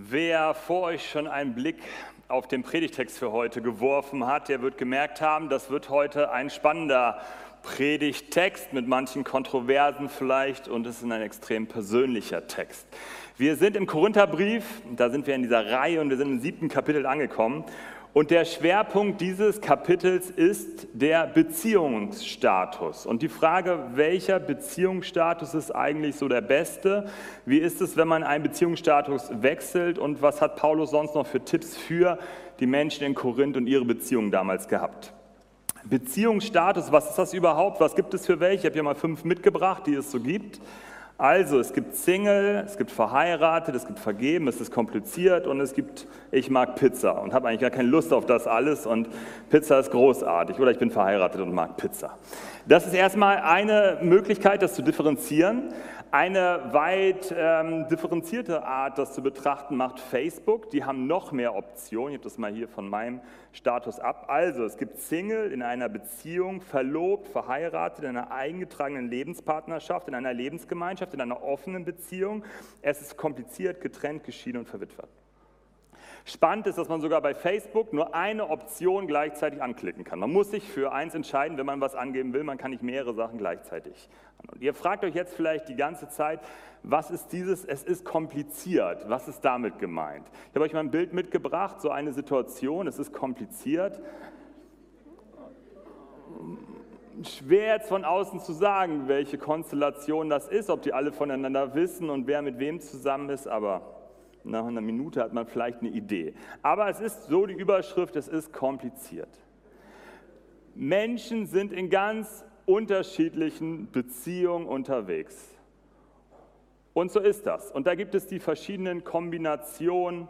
Wer vor euch schon einen Blick auf den Predigtext für heute geworfen hat, der wird gemerkt haben, das wird heute ein spannender Predigtext mit manchen Kontroversen vielleicht und es ist ein extrem persönlicher Text. Wir sind im Korintherbrief, da sind wir in dieser Reihe und wir sind im siebten Kapitel angekommen und der Schwerpunkt dieses Kapitels ist der Beziehungsstatus. Und die Frage, welcher Beziehungsstatus ist eigentlich so der beste? Wie ist es, wenn man einen Beziehungsstatus wechselt? Und was hat Paulus sonst noch für Tipps für die Menschen in Korinth und ihre Beziehungen damals gehabt? Beziehungsstatus, was ist das überhaupt? Was gibt es für welche? Ich habe hier mal fünf mitgebracht, die es so gibt. Also, es gibt Single, es gibt verheiratet, es gibt vergeben, es ist kompliziert und es gibt, ich mag Pizza und habe eigentlich gar keine Lust auf das alles und Pizza ist großartig oder ich bin verheiratet und mag Pizza. Das ist erstmal eine Möglichkeit, das zu differenzieren. Eine weit ähm, differenzierte Art, das zu betrachten, macht Facebook. Die haben noch mehr Optionen. Ich habe das mal hier von meinem Status ab. Also, es gibt Single in einer Beziehung, verlobt, verheiratet, in einer eingetragenen Lebenspartnerschaft, in einer Lebensgemeinschaft, in einer offenen Beziehung. Es ist kompliziert, getrennt, geschieden und verwitwet. Spannend ist, dass man sogar bei Facebook nur eine Option gleichzeitig anklicken kann. Man muss sich für eins entscheiden, wenn man was angeben will. Man kann nicht mehrere Sachen gleichzeitig. Und ihr fragt euch jetzt vielleicht die ganze Zeit, was ist dieses? Es ist kompliziert. Was ist damit gemeint? Ich habe euch mal ein Bild mitgebracht, so eine Situation. Es ist kompliziert. Schwer jetzt von außen zu sagen, welche Konstellation das ist, ob die alle voneinander wissen und wer mit wem zusammen ist, aber nach einer Minute hat man vielleicht eine Idee. Aber es ist so die Überschrift, es ist kompliziert. Menschen sind in ganz unterschiedlichen Beziehungen unterwegs. Und so ist das. Und da gibt es die verschiedenen Kombinationen.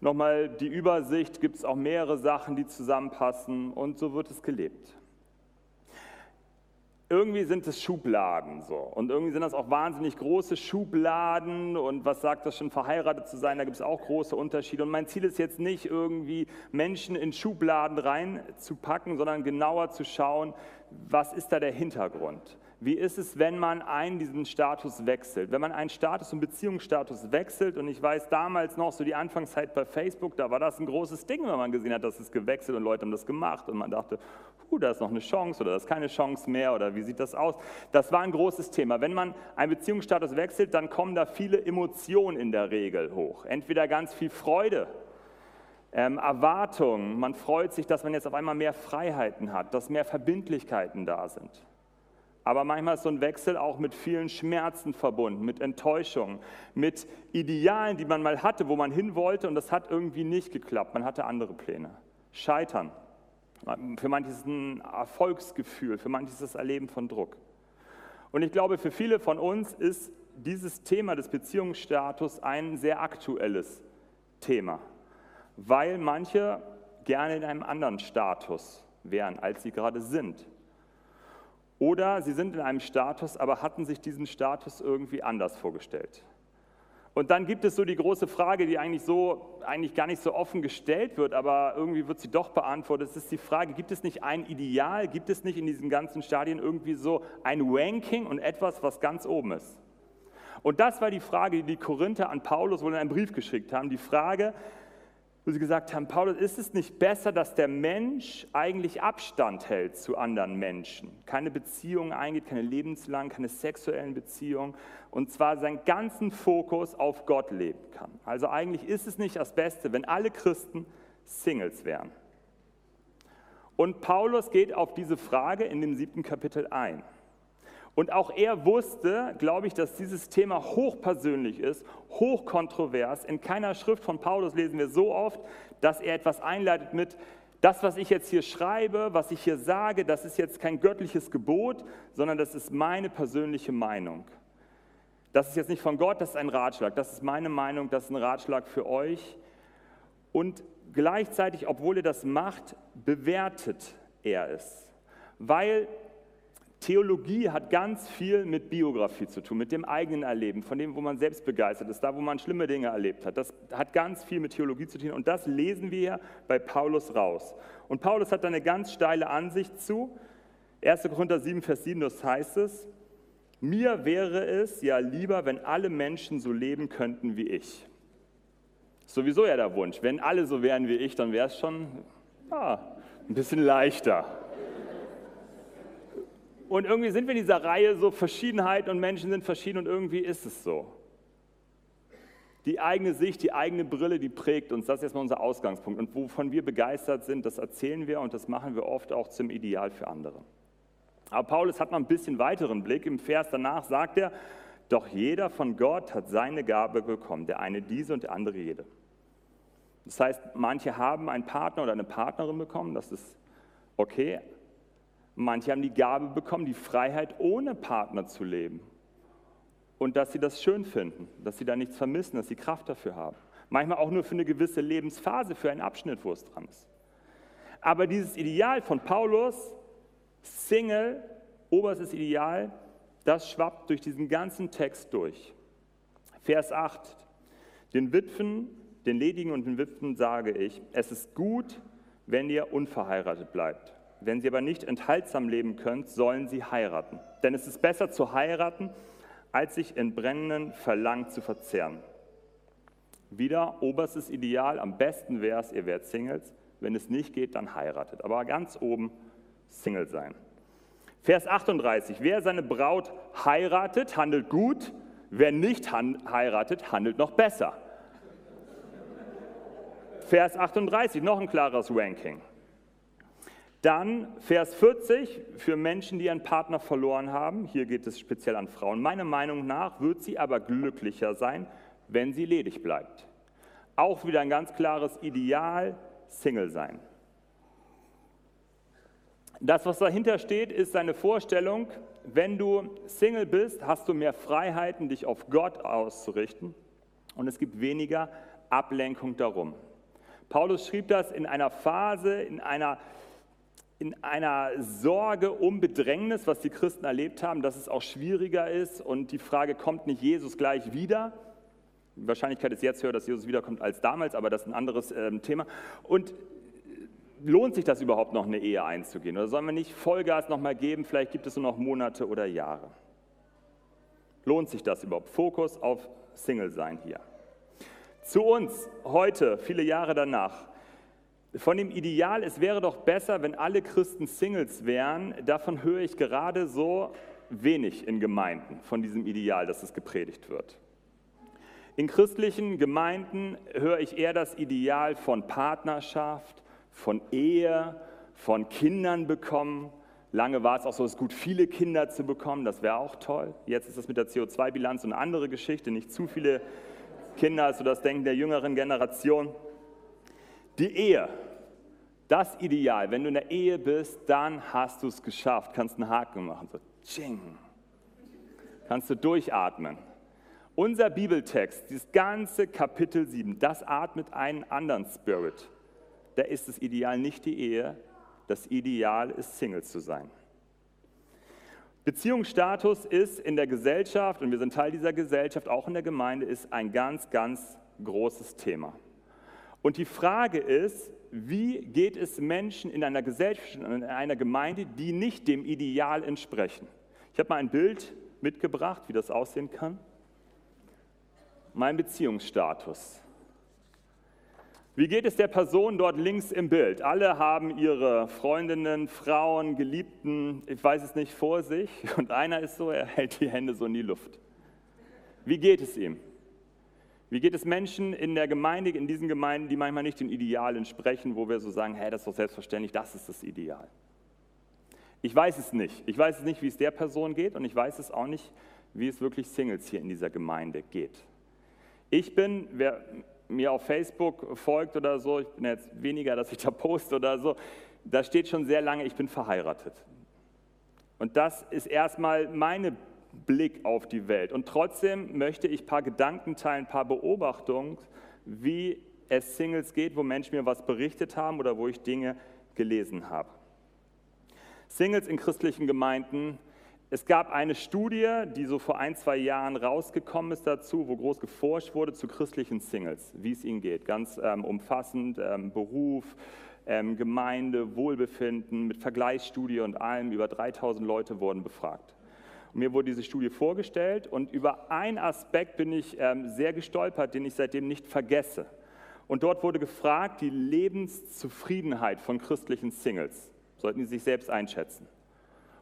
Nochmal die Übersicht, gibt es auch mehrere Sachen, die zusammenpassen und so wird es gelebt irgendwie sind es Schubladen so. Und irgendwie sind das auch wahnsinnig große Schubladen. Und was sagt das schon, verheiratet zu sein? Da gibt es auch große Unterschiede. Und mein Ziel ist jetzt nicht irgendwie Menschen in Schubladen reinzupacken, sondern genauer zu schauen, was ist da der Hintergrund? Wie ist es, wenn man einen diesen Status wechselt? Wenn man einen Status, einen Beziehungsstatus wechselt, und ich weiß damals noch, so die Anfangszeit bei Facebook, da war das ein großes Ding, wenn man gesehen hat, dass es gewechselt und Leute haben das gemacht und man dachte, uh, da ist noch eine Chance oder da ist keine Chance mehr oder wie sieht das aus? Das war ein großes Thema. Wenn man einen Beziehungsstatus wechselt, dann kommen da viele Emotionen in der Regel hoch. Entweder ganz viel Freude, ähm, Erwartung, man freut sich, dass man jetzt auf einmal mehr Freiheiten hat, dass mehr Verbindlichkeiten da sind. Aber manchmal ist so ein Wechsel auch mit vielen Schmerzen verbunden, mit Enttäuschung, mit Idealen, die man mal hatte, wo man hin wollte und das hat irgendwie nicht geklappt. Man hatte andere Pläne. Scheitern. Für manche ist es ein Erfolgsgefühl, für manche ist es das Erleben von Druck. Und ich glaube, für viele von uns ist dieses Thema des Beziehungsstatus ein sehr aktuelles Thema, weil manche gerne in einem anderen Status wären, als sie gerade sind. Oder sie sind in einem Status, aber hatten sich diesen Status irgendwie anders vorgestellt. Und dann gibt es so die große Frage, die eigentlich so eigentlich gar nicht so offen gestellt wird, aber irgendwie wird sie doch beantwortet. Es ist die Frage, gibt es nicht ein Ideal, gibt es nicht in diesen ganzen Stadien irgendwie so ein Ranking und etwas, was ganz oben ist? Und das war die Frage, die die Korinther an Paulus wohl in einem Brief geschickt haben. Die Frage, sie gesagt haben, Paulus, ist es nicht besser, dass der Mensch eigentlich Abstand hält zu anderen Menschen, keine Beziehungen eingeht, keine lebenslangen, keine sexuellen Beziehungen und zwar seinen ganzen Fokus auf Gott leben kann. Also eigentlich ist es nicht das Beste, wenn alle Christen Singles wären. Und Paulus geht auf diese Frage in dem siebten Kapitel ein. Und auch er wusste, glaube ich, dass dieses Thema hochpersönlich ist, hochkontrovers. In keiner Schrift von Paulus lesen wir so oft, dass er etwas einleitet mit, das, was ich jetzt hier schreibe, was ich hier sage, das ist jetzt kein göttliches Gebot, sondern das ist meine persönliche Meinung. Das ist jetzt nicht von Gott, das ist ein Ratschlag. Das ist meine Meinung, das ist ein Ratschlag für euch. Und gleichzeitig, obwohl er das macht, bewertet er es. Weil Theologie hat ganz viel mit Biografie zu tun, mit dem eigenen Erleben, von dem, wo man selbst begeistert ist, da, wo man schlimme Dinge erlebt hat. Das hat ganz viel mit Theologie zu tun und das lesen wir hier bei Paulus raus. Und Paulus hat da eine ganz steile Ansicht zu. 1. Korinther 7, Vers 7, das heißt es, mir wäre es ja lieber, wenn alle Menschen so leben könnten wie ich. Sowieso ja der Wunsch. Wenn alle so wären wie ich, dann wäre es schon ja, ein bisschen leichter. Und irgendwie sind wir in dieser Reihe so Verschiedenheit und Menschen sind verschieden und irgendwie ist es so. Die eigene Sicht, die eigene Brille, die prägt uns. Das ist erstmal unser Ausgangspunkt. Und wovon wir begeistert sind, das erzählen wir und das machen wir oft auch zum Ideal für andere. Aber Paulus hat noch ein bisschen weiteren Blick. Im Vers danach sagt er, doch jeder von Gott hat seine Gabe bekommen, der eine diese und der andere jede. Das heißt, manche haben einen Partner oder eine Partnerin bekommen, das ist okay, Manche haben die Gabe bekommen, die Freiheit ohne Partner zu leben. Und dass sie das schön finden, dass sie da nichts vermissen, dass sie Kraft dafür haben. Manchmal auch nur für eine gewisse Lebensphase, für einen Abschnitt, wo es dran ist. Aber dieses Ideal von Paulus, Single, oberstes Ideal, das schwappt durch diesen ganzen Text durch. Vers 8. Den Witwen, den Ledigen und den Witwen sage ich, es ist gut, wenn ihr unverheiratet bleibt. Wenn sie aber nicht enthaltsam leben könnt, sollen sie heiraten. Denn es ist besser zu heiraten, als sich in brennenden Verlangen zu verzehren. Wieder oberstes Ideal, am besten wäre es, ihr werdet Singles. Wenn es nicht geht, dann heiratet. Aber ganz oben Single sein. Vers 38. Wer seine Braut heiratet, handelt gut. Wer nicht heiratet, handelt noch besser. Vers 38, noch ein klares Ranking. Dann Vers 40 für Menschen, die einen Partner verloren haben. Hier geht es speziell an Frauen. Meiner Meinung nach wird sie aber glücklicher sein, wenn sie ledig bleibt. Auch wieder ein ganz klares Ideal, Single sein. Das, was dahinter steht, ist seine Vorstellung, wenn du Single bist, hast du mehr Freiheiten, dich auf Gott auszurichten und es gibt weniger Ablenkung darum. Paulus schrieb das in einer Phase, in einer in einer Sorge um Bedrängnis, was die Christen erlebt haben, dass es auch schwieriger ist und die Frage, kommt nicht Jesus gleich wieder? Die Wahrscheinlichkeit ist jetzt höher, dass Jesus wiederkommt als damals, aber das ist ein anderes äh, Thema. Und lohnt sich das überhaupt noch, eine Ehe einzugehen? Oder sollen wir nicht Vollgas nochmal geben? Vielleicht gibt es nur noch Monate oder Jahre. Lohnt sich das überhaupt? Fokus auf Single sein hier. Zu uns heute, viele Jahre danach, von dem Ideal, es wäre doch besser, wenn alle Christen Singles wären, davon höre ich gerade so wenig in Gemeinden, von diesem Ideal, dass es gepredigt wird. In christlichen Gemeinden höre ich eher das Ideal von Partnerschaft, von Ehe, von Kindern bekommen. Lange war es auch so, es ist gut, viele Kinder zu bekommen, das wäre auch toll. Jetzt ist das mit der CO2-Bilanz eine andere Geschichte, nicht zu viele Kinder, also das Denken der jüngeren Generation. Die Ehe, das Ideal, wenn du in der Ehe bist, dann hast du es geschafft, kannst einen Haken machen, so tsching, kannst du durchatmen. Unser Bibeltext, dieses ganze Kapitel 7, das atmet einen anderen Spirit. Da ist das Ideal nicht die Ehe, das Ideal ist Single zu sein. Beziehungsstatus ist in der Gesellschaft, und wir sind Teil dieser Gesellschaft, auch in der Gemeinde, ist ein ganz, ganz großes Thema. Und die Frage ist, wie geht es Menschen in einer Gesellschaft, in einer Gemeinde, die nicht dem Ideal entsprechen? Ich habe mal ein Bild mitgebracht, wie das aussehen kann. Mein Beziehungsstatus. Wie geht es der Person dort links im Bild? Alle haben ihre Freundinnen, Frauen, Geliebten, ich weiß es nicht, vor sich. Und einer ist so, er hält die Hände so in die Luft. Wie geht es ihm? Wie geht es Menschen in der Gemeinde, in diesen Gemeinden, die manchmal nicht dem Ideal entsprechen, wo wir so sagen, hey, das ist doch selbstverständlich, das ist das Ideal. Ich weiß es nicht. Ich weiß es nicht, wie es der Person geht und ich weiß es auch nicht, wie es wirklich Singles hier in dieser Gemeinde geht. Ich bin, wer mir auf Facebook folgt oder so, ich bin jetzt weniger, dass ich da poste oder so, da steht schon sehr lange, ich bin verheiratet. Und das ist erstmal meine Blick auf die Welt. Und trotzdem möchte ich ein paar Gedanken teilen, ein paar Beobachtungen, wie es Singles geht, wo Menschen mir was berichtet haben oder wo ich Dinge gelesen habe. Singles in christlichen Gemeinden. Es gab eine Studie, die so vor ein, zwei Jahren rausgekommen ist dazu, wo groß geforscht wurde zu christlichen Singles, wie es ihnen geht. Ganz ähm, umfassend, ähm, Beruf, ähm, Gemeinde, Wohlbefinden, mit Vergleichsstudie und allem. Über 3000 Leute wurden befragt. Mir wurde diese Studie vorgestellt und über einen Aspekt bin ich ähm, sehr gestolpert, den ich seitdem nicht vergesse. Und dort wurde gefragt, die Lebenszufriedenheit von christlichen Singles. Sollten die sich selbst einschätzen.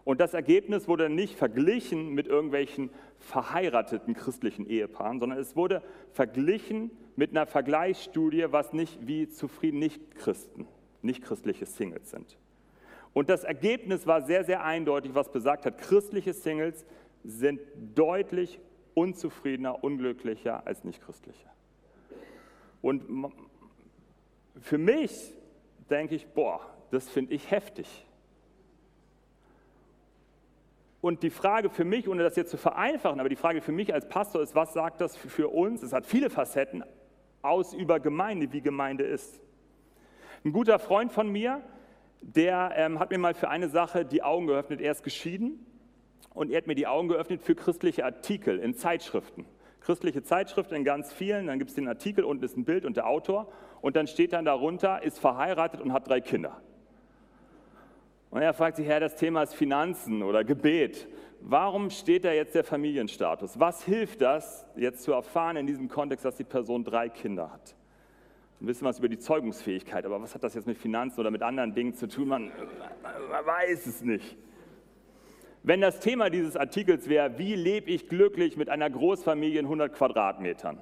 Und das Ergebnis wurde nicht verglichen mit irgendwelchen verheirateten christlichen Ehepaaren, sondern es wurde verglichen mit einer Vergleichsstudie, was nicht wie zufrieden Nicht-Christen, nicht-christliche Singles sind. Und das Ergebnis war sehr, sehr eindeutig, was besagt hat, christliche Singles sind deutlich unzufriedener, unglücklicher als nicht-christliche. Und für mich denke ich, boah, das finde ich heftig. Und die Frage für mich, ohne das jetzt zu vereinfachen, aber die Frage für mich als Pastor ist, was sagt das für uns? Es hat viele Facetten aus über Gemeinde, wie Gemeinde ist. Ein guter Freund von mir, der ähm, hat mir mal für eine Sache die Augen geöffnet. Er ist geschieden und er hat mir die Augen geöffnet für christliche Artikel in Zeitschriften. Christliche Zeitschriften in ganz vielen, dann gibt es den Artikel, unten ist ein Bild und der Autor und dann steht dann darunter, ist verheiratet und hat drei Kinder. Und er fragt sich, Herr, das Thema ist Finanzen oder Gebet. Warum steht da jetzt der Familienstatus? Was hilft das, jetzt zu erfahren in diesem Kontext, dass die Person drei Kinder hat? Ein bisschen was über die Zeugungsfähigkeit, aber was hat das jetzt mit Finanzen oder mit anderen Dingen zu tun? Man, man weiß es nicht. Wenn das Thema dieses Artikels wäre, wie lebe ich glücklich mit einer Großfamilie in 100 Quadratmetern,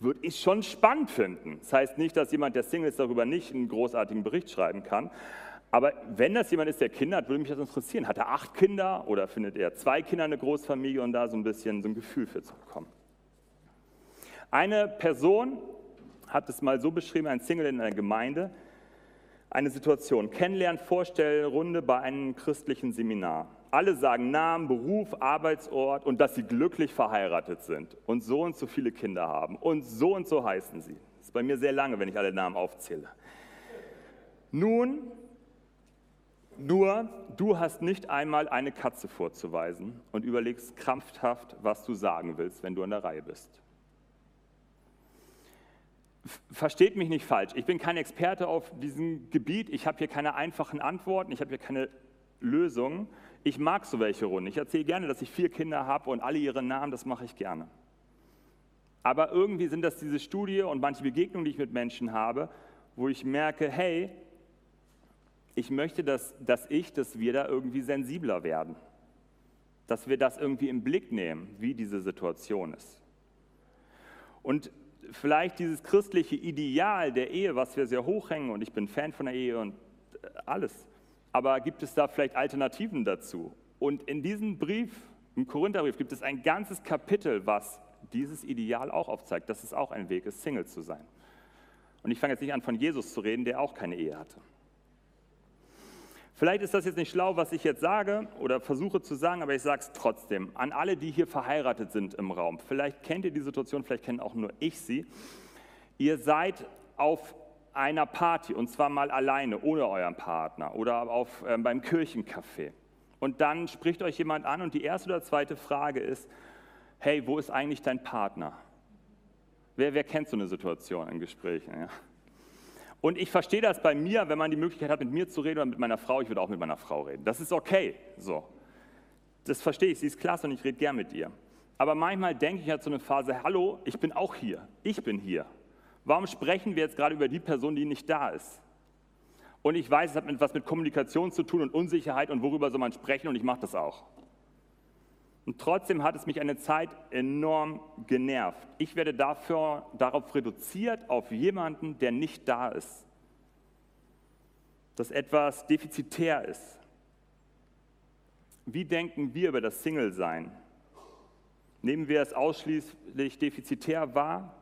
würde ich schon spannend finden. Das heißt nicht, dass jemand, der Single ist, darüber nicht einen großartigen Bericht schreiben kann. Aber wenn das jemand ist, der Kinder hat, würde mich das interessieren. Hat er acht Kinder oder findet er zwei Kinder eine Großfamilie und da so ein bisschen so ein Gefühl für zu bekommen? Eine Person hat es mal so beschrieben, ein Single in einer Gemeinde, eine Situation, Kennenlernen, Vorstellrunde bei einem christlichen Seminar. Alle sagen Namen, Beruf, Arbeitsort und dass sie glücklich verheiratet sind und so und so viele Kinder haben und so und so heißen sie. Das ist bei mir sehr lange, wenn ich alle Namen aufzähle. Nun nur, du hast nicht einmal eine Katze vorzuweisen und überlegst krampfhaft, was du sagen willst, wenn du an der Reihe bist. Versteht mich nicht falsch, ich bin kein Experte auf diesem Gebiet, ich habe hier keine einfachen Antworten, ich habe hier keine Lösungen. Ich mag so welche Runden. Ich erzähle gerne, dass ich vier Kinder habe und alle ihre Namen, das mache ich gerne. Aber irgendwie sind das diese Studie und manche Begegnungen, die ich mit Menschen habe, wo ich merke, hey, ich möchte, dass, dass ich, dass wir da irgendwie sensibler werden. Dass wir das irgendwie im Blick nehmen, wie diese Situation ist. Und vielleicht dieses christliche Ideal der Ehe, was wir sehr hochhängen, und ich bin Fan von der Ehe und äh, alles, aber gibt es da vielleicht Alternativen dazu? Und in diesem Brief, im Korintherbrief, gibt es ein ganzes Kapitel, was dieses Ideal auch aufzeigt, dass es auch ein Weg ist, Single zu sein. Und ich fange jetzt nicht an, von Jesus zu reden, der auch keine Ehe hatte. Vielleicht ist das jetzt nicht schlau, was ich jetzt sage oder versuche zu sagen, aber ich sage es trotzdem. An alle, die hier verheiratet sind im Raum. Vielleicht kennt ihr die Situation, vielleicht kenne auch nur ich sie. Ihr seid auf einer Party und zwar mal alleine, ohne euren Partner oder auf, äh, beim Kirchencafé. Und dann spricht euch jemand an und die erste oder zweite Frage ist, hey, wo ist eigentlich dein Partner? Wer, wer kennt so eine Situation in Gesprächen? Ja? Und ich verstehe das bei mir, wenn man die Möglichkeit hat, mit mir zu reden oder mit meiner Frau. Ich würde auch mit meiner Frau reden. Das ist okay. So. Das verstehe ich. Sie ist klasse und ich rede gern mit ihr. Aber manchmal denke ich halt so eine Phase, hallo, ich bin auch hier. Ich bin hier. Warum sprechen wir jetzt gerade über die Person, die nicht da ist? Und ich weiß, es hat etwas mit Kommunikation zu tun und Unsicherheit und worüber soll man sprechen und ich mache das auch. Und trotzdem hat es mich eine Zeit enorm genervt. Ich werde dafür, darauf reduziert auf jemanden, der nicht da ist. Dass etwas defizitär ist. Wie denken wir über das Single-Sein? Nehmen wir es ausschließlich defizitär wahr?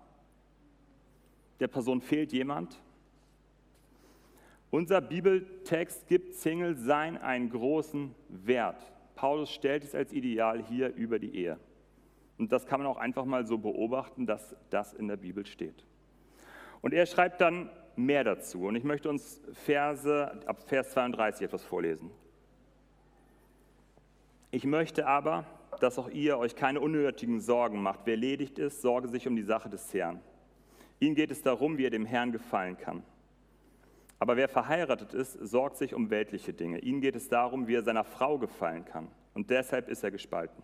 Der Person fehlt jemand? Unser Bibeltext gibt Single-Sein einen großen Wert. Paulus stellt es als Ideal hier über die Ehe. Und das kann man auch einfach mal so beobachten, dass das in der Bibel steht. Und er schreibt dann mehr dazu. Und ich möchte uns Verse, ab Vers 32 etwas vorlesen. Ich möchte aber, dass auch ihr euch keine unnötigen Sorgen macht. Wer ledigt ist, sorge sich um die Sache des Herrn. Ihnen geht es darum, wie er dem Herrn gefallen kann. Aber wer verheiratet ist, sorgt sich um weltliche Dinge. Ihm geht es darum, wie er seiner Frau gefallen kann. Und deshalb ist er gespalten.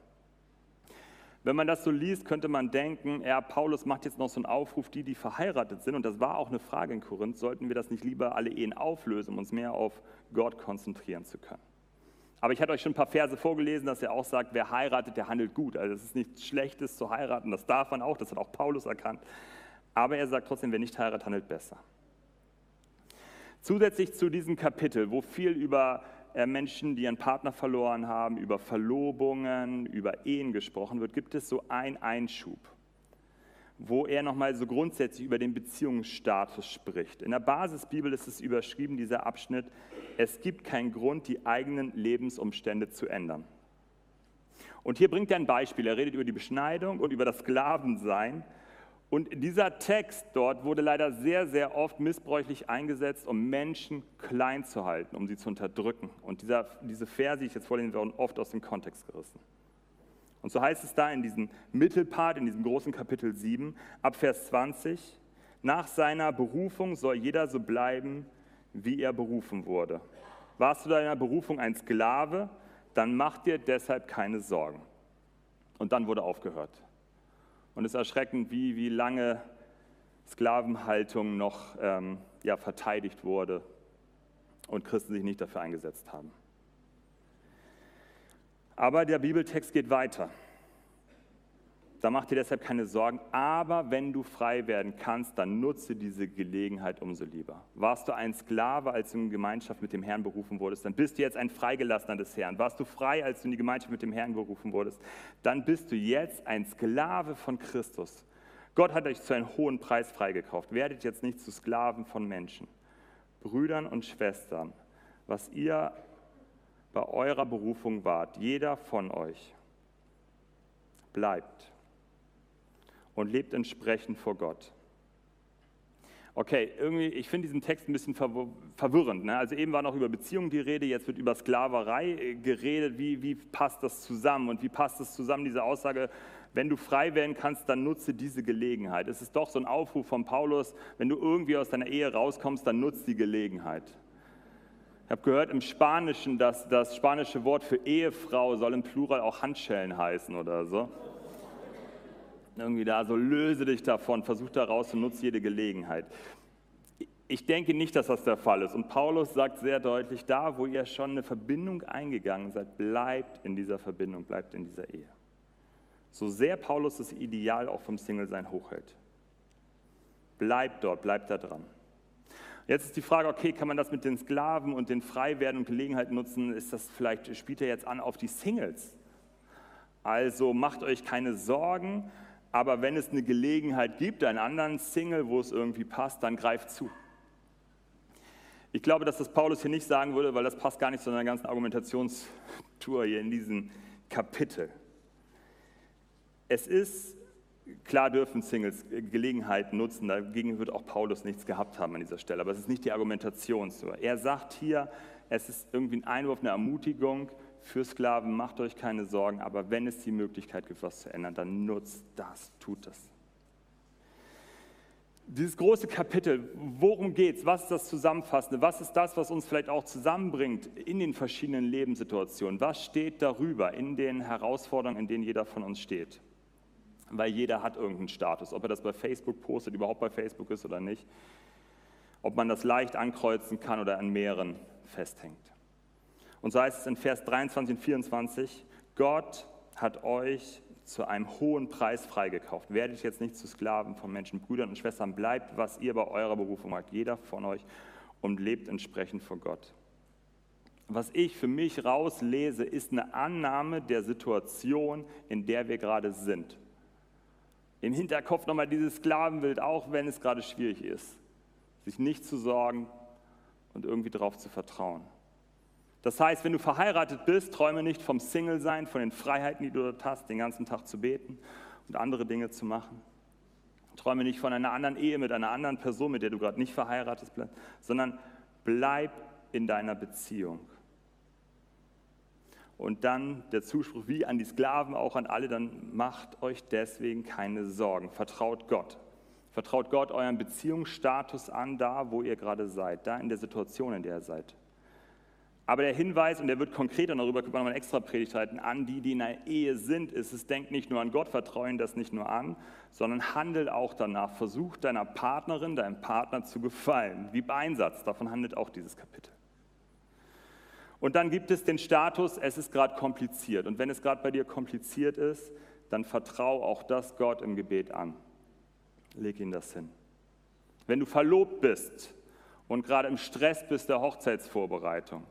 Wenn man das so liest, könnte man denken, ja, Paulus macht jetzt noch so einen Aufruf, die, die verheiratet sind. Und das war auch eine Frage in Korinth. Sollten wir das nicht lieber alle Ehen auflösen, um uns mehr auf Gott konzentrieren zu können? Aber ich hatte euch schon ein paar Verse vorgelesen, dass er auch sagt, wer heiratet, der handelt gut. Also es ist nichts Schlechtes zu heiraten, das darf man auch, das hat auch Paulus erkannt. Aber er sagt trotzdem, wer nicht heiratet, handelt besser. Zusätzlich zu diesem Kapitel, wo viel über äh, Menschen, die ihren Partner verloren haben, über Verlobungen, über Ehen gesprochen wird, gibt es so einen Einschub, wo er nochmal so grundsätzlich über den Beziehungsstatus spricht. In der Basisbibel ist es überschrieben, dieser Abschnitt, es gibt keinen Grund, die eigenen Lebensumstände zu ändern. Und hier bringt er ein Beispiel. Er redet über die Beschneidung und über das Sklavensein und dieser Text dort wurde leider sehr, sehr oft missbräuchlich eingesetzt, um Menschen klein zu halten, um sie zu unterdrücken. Und dieser, diese Verse, die ich jetzt vorlesen werden oft aus dem Kontext gerissen. Und so heißt es da in diesem Mittelpart, in diesem großen Kapitel 7, ab Vers 20, nach seiner Berufung soll jeder so bleiben, wie er berufen wurde. Warst du deiner Berufung ein Sklave, dann mach dir deshalb keine Sorgen. Und dann wurde aufgehört. Und es ist erschreckend, wie, wie lange Sklavenhaltung noch ähm, ja, verteidigt wurde und Christen sich nicht dafür eingesetzt haben. Aber der Bibeltext geht weiter. Da mach dir deshalb keine Sorgen. Aber wenn du frei werden kannst, dann nutze diese Gelegenheit umso lieber. Warst du ein Sklave, als du in Gemeinschaft mit dem Herrn berufen wurdest, dann bist du jetzt ein Freigelassener des Herrn. Warst du frei, als du in die Gemeinschaft mit dem Herrn berufen wurdest, dann bist du jetzt ein Sklave von Christus. Gott hat euch zu einem hohen Preis freigekauft. Werdet jetzt nicht zu Sklaven von Menschen. Brüdern und Schwestern, was ihr bei eurer Berufung wart, jeder von euch, bleibt und lebt entsprechend vor Gott. Okay, irgendwie, ich finde diesen Text ein bisschen verwirrend. Ne? Also eben war noch über Beziehungen die Rede, jetzt wird über Sklaverei äh, geredet. Wie, wie passt das zusammen? Und wie passt das zusammen, diese Aussage, wenn du frei werden kannst, dann nutze diese Gelegenheit. Es ist doch so ein Aufruf von Paulus, wenn du irgendwie aus deiner Ehe rauskommst, dann nutze die Gelegenheit. Ich habe gehört im Spanischen, dass das spanische Wort für Ehefrau soll im Plural auch Handschellen heißen oder so irgendwie da so, löse dich davon, versuch daraus und nutze jede Gelegenheit. Ich denke nicht, dass das der Fall ist. Und Paulus sagt sehr deutlich, da wo ihr schon eine Verbindung eingegangen seid, bleibt in dieser Verbindung, bleibt in dieser Ehe. So sehr Paulus das Ideal auch vom Single-Sein hochhält. Bleibt dort, bleibt da dran. Jetzt ist die Frage, okay, kann man das mit den Sklaven und den Freiwerden und Gelegenheiten nutzen? Ist das vielleicht, spielt er jetzt an auf die Singles? Also macht euch keine Sorgen, aber wenn es eine Gelegenheit gibt, einen anderen Single, wo es irgendwie passt, dann greift zu. Ich glaube, dass das Paulus hier nicht sagen würde, weil das passt gar nicht zu seiner ganzen Argumentationstour hier in diesem Kapitel. Es ist, klar dürfen Singles Gelegenheiten nutzen, dagegen wird auch Paulus nichts gehabt haben an dieser Stelle, aber es ist nicht die Argumentationstour. Er sagt hier, es ist irgendwie ein Einwurf, eine Ermutigung, für Sklaven, macht euch keine Sorgen, aber wenn es die Möglichkeit gibt, was zu ändern, dann nutzt das, tut das. Dieses große Kapitel, worum geht es? Was ist das Zusammenfassende? Was ist das, was uns vielleicht auch zusammenbringt in den verschiedenen Lebenssituationen? Was steht darüber in den Herausforderungen, in denen jeder von uns steht? Weil jeder hat irgendeinen Status, ob er das bei Facebook postet, überhaupt bei Facebook ist oder nicht, ob man das leicht ankreuzen kann oder an mehreren festhängt. Und so heißt es in Vers 23 und 24, Gott hat euch zu einem hohen Preis freigekauft. Werdet jetzt nicht zu Sklaven von Menschen, Brüdern und Schwestern, bleibt, was ihr bei eurer Berufung habt, jeder von euch, und lebt entsprechend vor Gott. Was ich für mich rauslese, ist eine Annahme der Situation, in der wir gerade sind. Im Hinterkopf nochmal dieses Sklavenbild, auch wenn es gerade schwierig ist, sich nicht zu sorgen und irgendwie darauf zu vertrauen. Das heißt, wenn du verheiratet bist, träume nicht vom Single-Sein, von den Freiheiten, die du dort hast, den ganzen Tag zu beten und andere Dinge zu machen. Träume nicht von einer anderen Ehe mit einer anderen Person, mit der du gerade nicht verheiratet bist, sondern bleib in deiner Beziehung. Und dann der Zuspruch wie an die Sklaven, auch an alle, dann macht euch deswegen keine Sorgen. Vertraut Gott. Vertraut Gott euren Beziehungsstatus an, da wo ihr gerade seid, da in der Situation, in der ihr seid. Aber der Hinweis, und der wird konkreter, darüber können wir nochmal extra Predigt halten, an die, die in einer Ehe sind, ist es, denkt nicht nur an Gott, vertrauen das nicht nur an, sondern handelt auch danach. Versuch deiner Partnerin, deinem Partner zu gefallen. Wie Einsatz, davon handelt auch dieses Kapitel. Und dann gibt es den Status, es ist gerade kompliziert. Und wenn es gerade bei dir kompliziert ist, dann vertrau auch das Gott im Gebet an. Leg ihn das hin. Wenn du verlobt bist und gerade im Stress bist der Hochzeitsvorbereitung,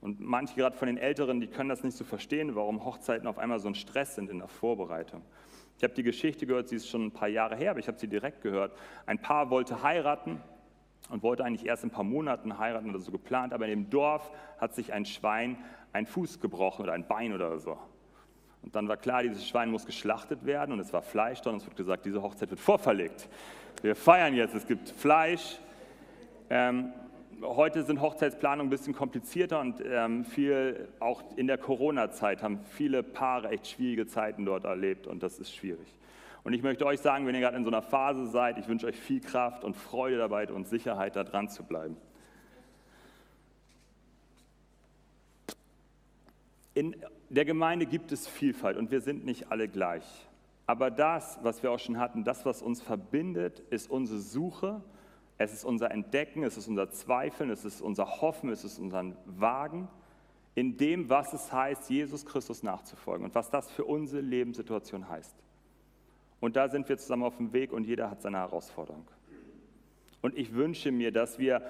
und manche gerade von den Älteren, die können das nicht so verstehen, warum Hochzeiten auf einmal so ein Stress sind in der Vorbereitung. Ich habe die Geschichte gehört, sie ist schon ein paar Jahre her, aber ich habe sie direkt gehört. Ein Paar wollte heiraten und wollte eigentlich erst in ein paar Monaten heiraten oder so geplant, aber in dem Dorf hat sich ein Schwein einen Fuß gebrochen oder ein Bein oder so. Und dann war klar, dieses Schwein muss geschlachtet werden und es war Fleisch da und es wird gesagt, diese Hochzeit wird vorverlegt. Wir feiern jetzt, es gibt Fleisch. Ähm, heute sind Hochzeitsplanungen ein bisschen komplizierter und ähm, viel, auch in der Corona-Zeit haben viele Paare echt schwierige Zeiten dort erlebt und das ist schwierig. Und ich möchte euch sagen, wenn ihr gerade in so einer Phase seid, ich wünsche euch viel Kraft und Freude dabei und Sicherheit, da dran zu bleiben. In der Gemeinde gibt es Vielfalt und wir sind nicht alle gleich. Aber das, was wir auch schon hatten, das, was uns verbindet, ist unsere Suche es ist unser Entdecken, es ist unser Zweifeln, es ist unser Hoffen, es ist unser Wagen in dem, was es heißt, Jesus Christus nachzufolgen und was das für unsere Lebenssituation heißt. Und da sind wir zusammen auf dem Weg und jeder hat seine Herausforderung. Und ich wünsche mir, dass wir,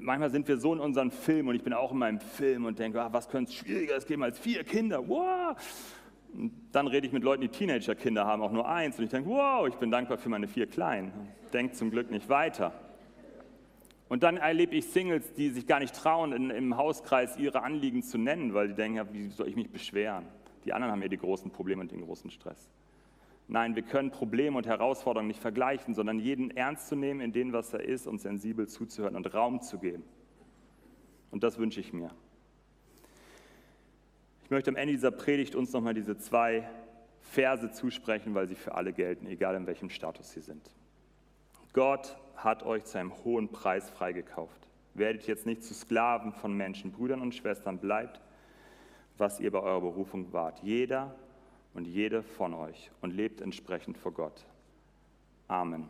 manchmal sind wir so in unserem Film und ich bin auch in meinem Film und denke, ah, was könnte es schwieriger geben als vier Kinder? Wow! Und dann rede ich mit Leuten, die Teenager-Kinder haben, auch nur eins. Und ich denke, wow, ich bin dankbar für meine vier Kleinen. Denke zum Glück nicht weiter. Und dann erlebe ich Singles, die sich gar nicht trauen, in, im Hauskreis ihre Anliegen zu nennen, weil die denken, ja, wie soll ich mich beschweren? Die anderen haben ja die großen Probleme und den großen Stress. Nein, wir können Probleme und Herausforderungen nicht vergleichen, sondern jeden ernst zu nehmen in dem, was er ist und sensibel zuzuhören und Raum zu geben. Und das wünsche ich mir. Ich möchte am Ende dieser Predigt uns nochmal diese zwei Verse zusprechen, weil sie für alle gelten, egal in welchem Status sie sind. Gott hat euch zu einem hohen Preis freigekauft. Werdet jetzt nicht zu Sklaven von Menschen, Brüdern und Schwestern, bleibt, was ihr bei eurer Berufung wart. Jeder und jede von euch und lebt entsprechend vor Gott. Amen.